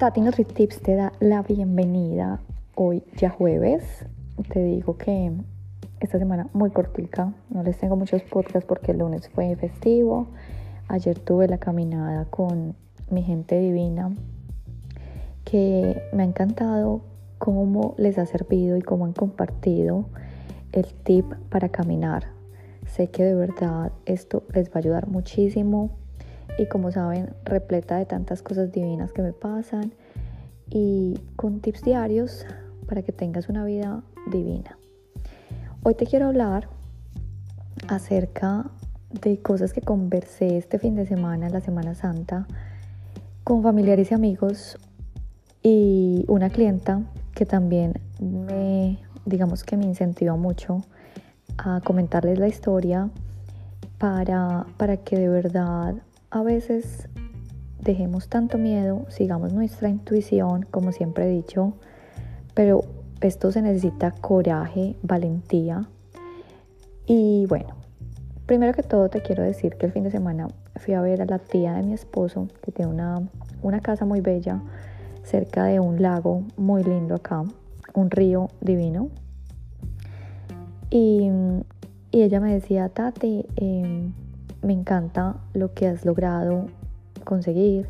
Tati Tips te da la bienvenida hoy ya jueves. Te digo que esta semana muy cortica, no les tengo muchos podcasts porque el lunes fue festivo. Ayer tuve la caminada con mi gente divina que me ha encantado cómo les ha servido y cómo han compartido el tip para caminar. Sé que de verdad esto les va a ayudar muchísimo y como saben, repleta de tantas cosas divinas que me pasan y con tips diarios para que tengas una vida divina. Hoy te quiero hablar acerca de cosas que conversé este fin de semana, la Semana Santa, con familiares y amigos y una clienta que también me, digamos que me incentivó mucho a comentarles la historia para, para que de verdad a veces dejemos tanto miedo, sigamos nuestra intuición, como siempre he dicho, pero esto se necesita coraje, valentía. Y bueno, primero que todo te quiero decir que el fin de semana fui a ver a la tía de mi esposo, que tiene una, una casa muy bella cerca de un lago muy lindo acá, un río divino. Y, y ella me decía, Tati, eh, me encanta lo que has logrado conseguir.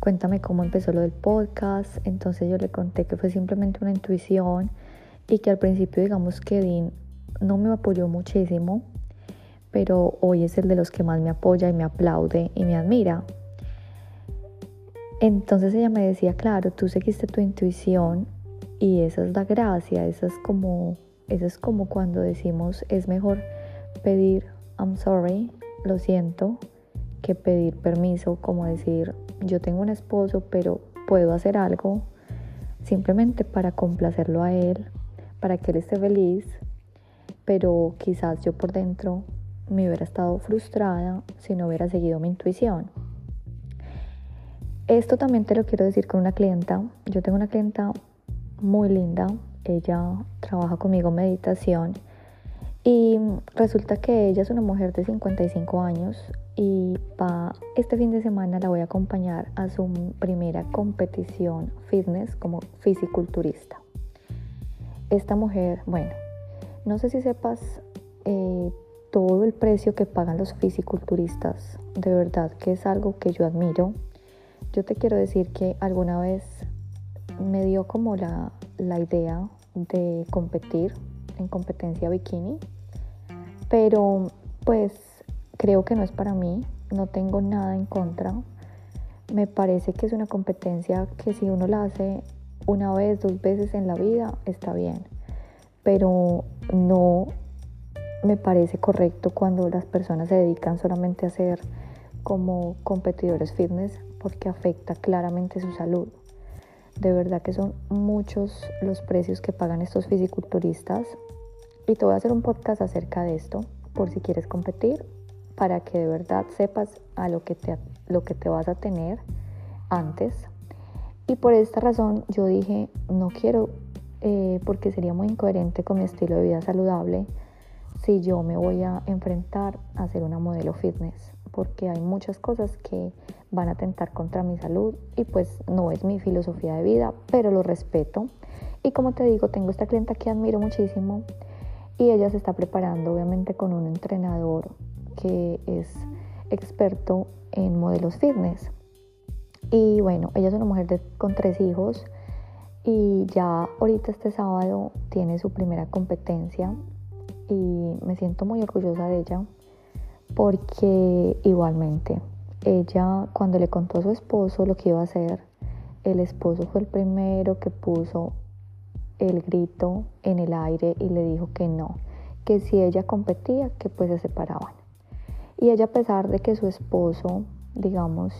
Cuéntame cómo empezó lo del podcast. Entonces yo le conté que fue simplemente una intuición y que al principio digamos que no me apoyó muchísimo, pero hoy es el de los que más me apoya y me aplaude y me admira. Entonces ella me decía, claro, tú seguiste tu intuición y esa es la gracia, esa es como, esa es como cuando decimos es mejor pedir I'm sorry lo siento, que pedir permiso, como decir, yo tengo un esposo, pero puedo hacer algo simplemente para complacerlo a él, para que él esté feliz, pero quizás yo por dentro me hubiera estado frustrada si no hubiera seguido mi intuición. Esto también te lo quiero decir con una clienta. Yo tengo una clienta muy linda. Ella trabaja conmigo meditación y resulta que ella es una mujer de 55 años y para este fin de semana la voy a acompañar a su primera competición fitness como fisiculturista. Esta mujer, bueno, no sé si sepas eh, todo el precio que pagan los fisiculturistas, de verdad que es algo que yo admiro. Yo te quiero decir que alguna vez me dio como la, la idea de competir en competencia bikini pero pues creo que no es para mí, no tengo nada en contra. Me parece que es una competencia que si uno la hace una vez, dos veces en la vida, está bien. Pero no me parece correcto cuando las personas se dedican solamente a ser como competidores fitness porque afecta claramente su salud. De verdad que son muchos los precios que pagan estos fisiculturistas y te voy a hacer un podcast acerca de esto, por si quieres competir, para que de verdad sepas a lo que te, lo que te vas a tener antes. Y por esta razón yo dije, no quiero, eh, porque sería muy incoherente con mi estilo de vida saludable, si yo me voy a enfrentar a ser una modelo fitness, porque hay muchas cosas que van a atentar contra mi salud y pues no es mi filosofía de vida, pero lo respeto. Y como te digo, tengo esta clienta que admiro muchísimo y ella se está preparando obviamente con un entrenador que es experto en modelos fitness. Y bueno, ella es una mujer con tres hijos y ya ahorita este sábado tiene su primera competencia y me siento muy orgullosa de ella porque igualmente ella cuando le contó a su esposo lo que iba a hacer, el esposo fue el primero que puso el grito en el aire y le dijo que no, que si ella competía, que pues se separaban. Y ella a pesar de que su esposo, digamos,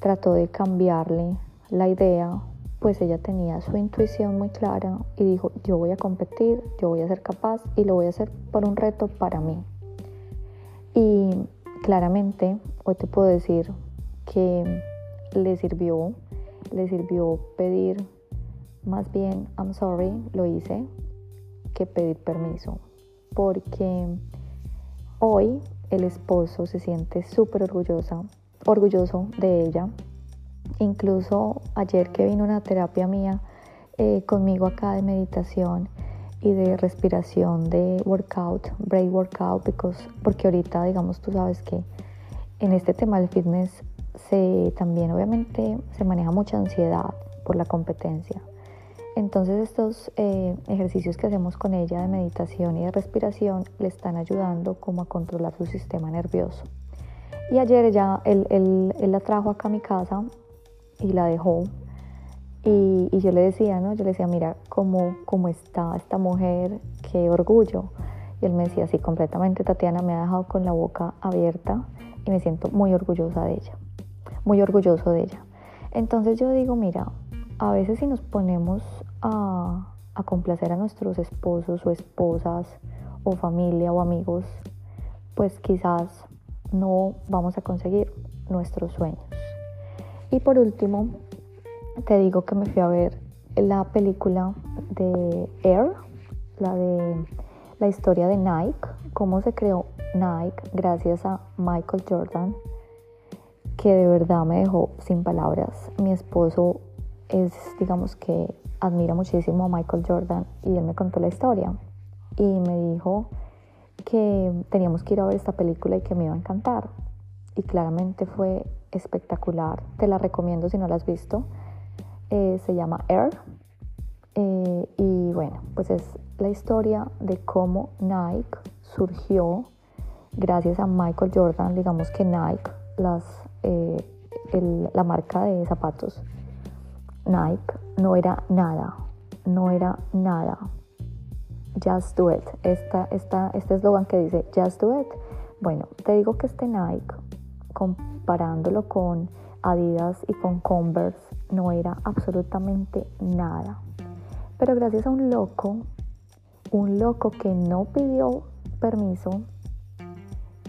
trató de cambiarle la idea, pues ella tenía su intuición muy clara y dijo, yo voy a competir, yo voy a ser capaz y lo voy a hacer por un reto para mí. Y claramente, hoy te puedo decir que le sirvió, le sirvió pedir más bien, I'm sorry, lo hice, que pedir permiso. Porque hoy el esposo se siente súper orgullosa, orgulloso de ella. incluso ayer que vino una terapia mía eh, conmigo acá de meditación y de respiración de workout, break workout, because, porque ahorita digamos tú sabes que en este tema del fitness se también obviamente se maneja mucha ansiedad por la competencia. Entonces estos eh, ejercicios que hacemos con ella de meditación y de respiración le están ayudando como a controlar su sistema nervioso. Y ayer ella, él, él, él la trajo acá a mi casa y la dejó. Y, y, yo le decía, ¿no? Yo le decía, mira cómo, cómo está esta mujer, qué orgullo. Y él me decía, sí, completamente, Tatiana me ha dejado con la boca abierta y me siento muy orgullosa de ella, muy orgulloso de ella. Entonces yo digo, mira, a veces si nos ponemos a, complacer a nuestros esposos o esposas o familia o amigos, pues quizás no vamos a conseguir nuestros sueños. Y por último, te digo que me fui a ver la película de Air, la de la historia de Nike, cómo se creó Nike gracias a Michael Jordan, que de verdad me dejó sin palabras. Mi esposo es, digamos que admira muchísimo a Michael Jordan y él me contó la historia y me dijo que teníamos que ir a ver esta película y que me iba a encantar. Y claramente fue espectacular. Te la recomiendo si no la has visto. Eh, se llama Air. Eh, y bueno, pues es la historia de cómo Nike surgió gracias a Michael Jordan. Digamos que Nike, las, eh, la marca de zapatos, Nike no era nada, no era nada. Just do it. Esta, esta, este eslogan que dice Just do it. Bueno, te digo que este Nike, comparándolo con Adidas y con Converse, no era absolutamente nada. Pero gracias a un loco, un loco que no pidió permiso,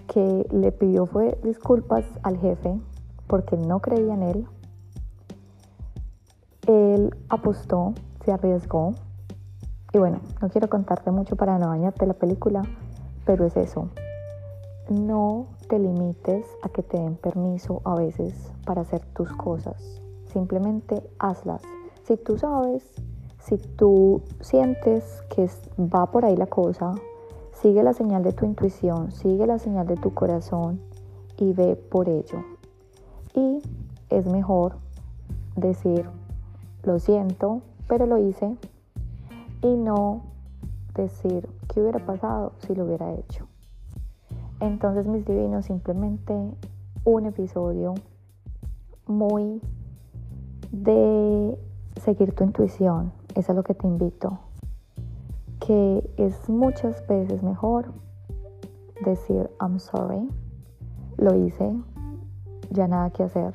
que le pidió fue disculpas al jefe porque no creía en él, él apostó, se arriesgó. Y bueno, no quiero contarte mucho para no dañarte la película, pero es eso. No te limites a que te den permiso a veces para hacer tus cosas. Simplemente hazlas. Si tú sabes, si tú sientes que va por ahí la cosa, sigue la señal de tu intuición, sigue la señal de tu corazón y ve por ello. Y es mejor decir, lo siento, pero lo hice. Y no decir qué hubiera pasado si lo hubiera hecho. Entonces, mis divinos, simplemente un episodio muy de seguir tu intuición. Es a lo que te invito. Que es muchas veces mejor decir I'm sorry. Lo hice, ya nada que hacer.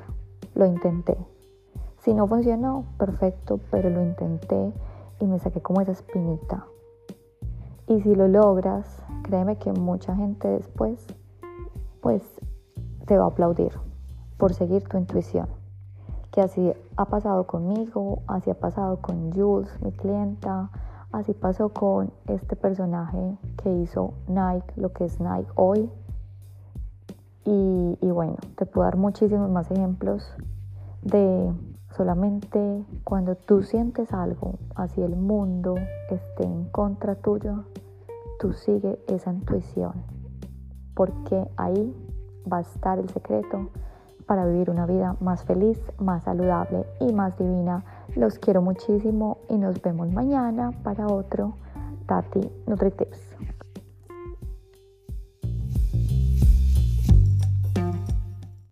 Lo intenté. Si no funcionó, perfecto, pero lo intenté y me saqué como esa espinita. Y si lo logras, créeme que mucha gente después, pues te va a aplaudir por seguir tu intuición. Que así ha pasado conmigo, así ha pasado con Jules, mi clienta, así pasó con este personaje que hizo Nike, lo que es Nike hoy. Y, y bueno, te puedo dar muchísimos más ejemplos de Solamente cuando tú sientes algo, así el mundo esté en contra tuyo, tú sigue esa intuición, porque ahí va a estar el secreto para vivir una vida más feliz, más saludable y más divina. Los quiero muchísimo y nos vemos mañana para otro Tati NutriTips.